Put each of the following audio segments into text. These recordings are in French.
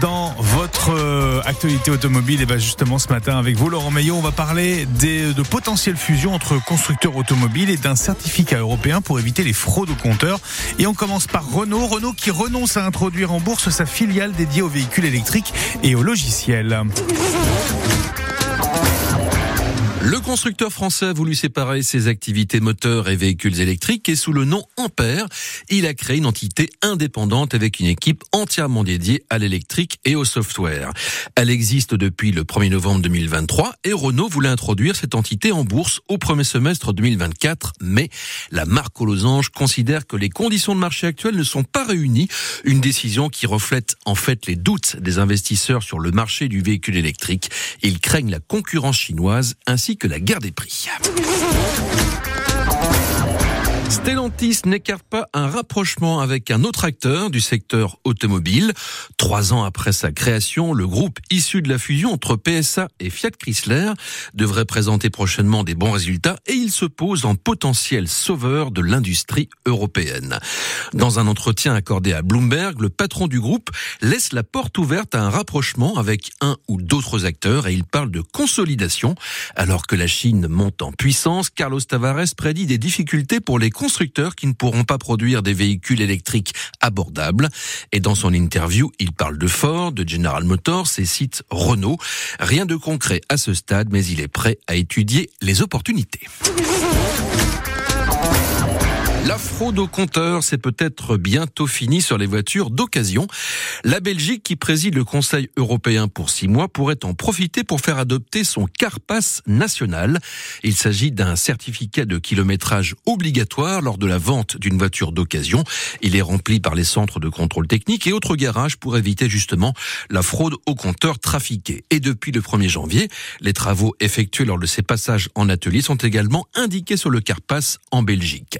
dans votre euh, actualité automobile. Et bien justement ce matin avec vous Laurent Meillot, on va parler des, de potentielles fusions entre constructeurs automobiles et d'un certificat européen pour éviter les fraudes aux compteurs. Et on commence par Renault. Renault qui renonce à introduire en bourse sa filiale dédiée aux véhicules électriques et aux logiciels. Le constructeur français a voulu séparer ses activités moteurs et véhicules électriques et sous le nom Ampère, il a créé une entité indépendante avec une équipe entièrement dédiée à l'électrique et au software. Elle existe depuis le 1er novembre 2023 et Renault voulait introduire cette entité en bourse au premier semestre 2024, mais la marque aux losanges considère que les conditions de marché actuelles ne sont pas réunies, une décision qui reflète en fait les doutes des investisseurs sur le marché du véhicule électrique. Ils craignent la concurrence chinoise ainsi que la guerre des prix. Stellantis n'écarte pas un rapprochement avec un autre acteur du secteur automobile. Trois ans après sa création, le groupe issu de la fusion entre PSA et Fiat Chrysler devrait présenter prochainement des bons résultats et il se pose en potentiel sauveur de l'industrie européenne. Dans un entretien accordé à Bloomberg, le patron du groupe laisse la porte ouverte à un rapprochement avec un ou d'autres acteurs et il parle de consolidation. Alors que la Chine monte en puissance, Carlos Tavares prédit des difficultés pour les constructeurs qui ne pourront pas produire des véhicules électriques abordables. Et dans son interview, il parle de Ford, de General Motors et cite Renault. Rien de concret à ce stade, mais il est prêt à étudier les opportunités. La fraude au compteur, c'est peut-être bientôt fini sur les voitures d'occasion. La Belgique, qui préside le Conseil européen pour six mois, pourrait en profiter pour faire adopter son CarPass national. Il s'agit d'un certificat de kilométrage obligatoire lors de la vente d'une voiture d'occasion. Il est rempli par les centres de contrôle technique et autres garages pour éviter justement la fraude au compteur trafiqué. Et depuis le 1er janvier, les travaux effectués lors de ces passages en atelier sont également indiqués sur le CarPass en Belgique.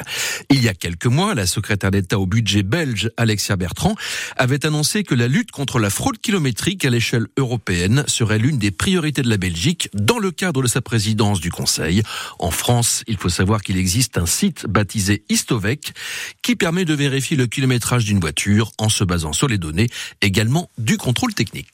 Il y a quelques mois, la secrétaire d'État au budget belge, Alexia Bertrand, avait annoncé que la lutte contre la fraude kilométrique à l'échelle européenne serait l'une des priorités de la Belgique dans le cadre de sa présidence du Conseil. En France, il faut savoir qu'il existe un site baptisé Istovec qui permet de vérifier le kilométrage d'une voiture en se basant sur les données également du contrôle technique.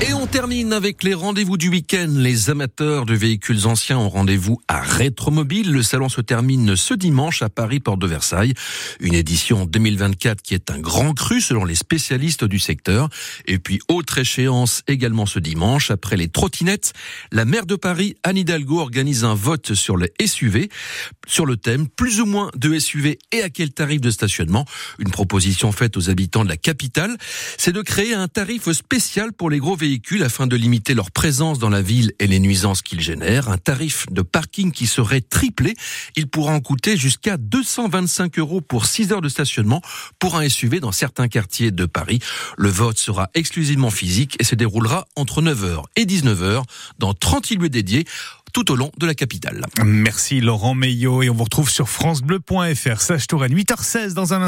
Et on termine avec les rendez-vous du week-end. Les amateurs de véhicules anciens ont rendez-vous à Rétromobile. Le salon se termine ce dimanche à Paris, porte de Versailles. Une édition 2024 qui est un grand cru selon les spécialistes du secteur. Et puis, autre échéance également ce dimanche. Après les trottinettes, la maire de Paris, Anne Hidalgo, organise un vote sur les SUV. Sur le thème, plus ou moins de SUV et à quel tarif de stationnement? Une proposition faite aux habitants de la capitale, c'est de créer un tarif spécial pour les gros véhicules véhicules afin de limiter leur présence dans la ville et les nuisances qu'ils génèrent. Un tarif de parking qui serait triplé. Il pourra en coûter jusqu'à 225 euros pour 6 heures de stationnement pour un SUV dans certains quartiers de Paris. Le vote sera exclusivement physique et se déroulera entre 9h et 19h dans 30 lieux dédiés tout au long de la capitale. Merci Laurent Meillot et on vous retrouve sur francebleu.fr. Sage Touraine, 8h16 dans un instant.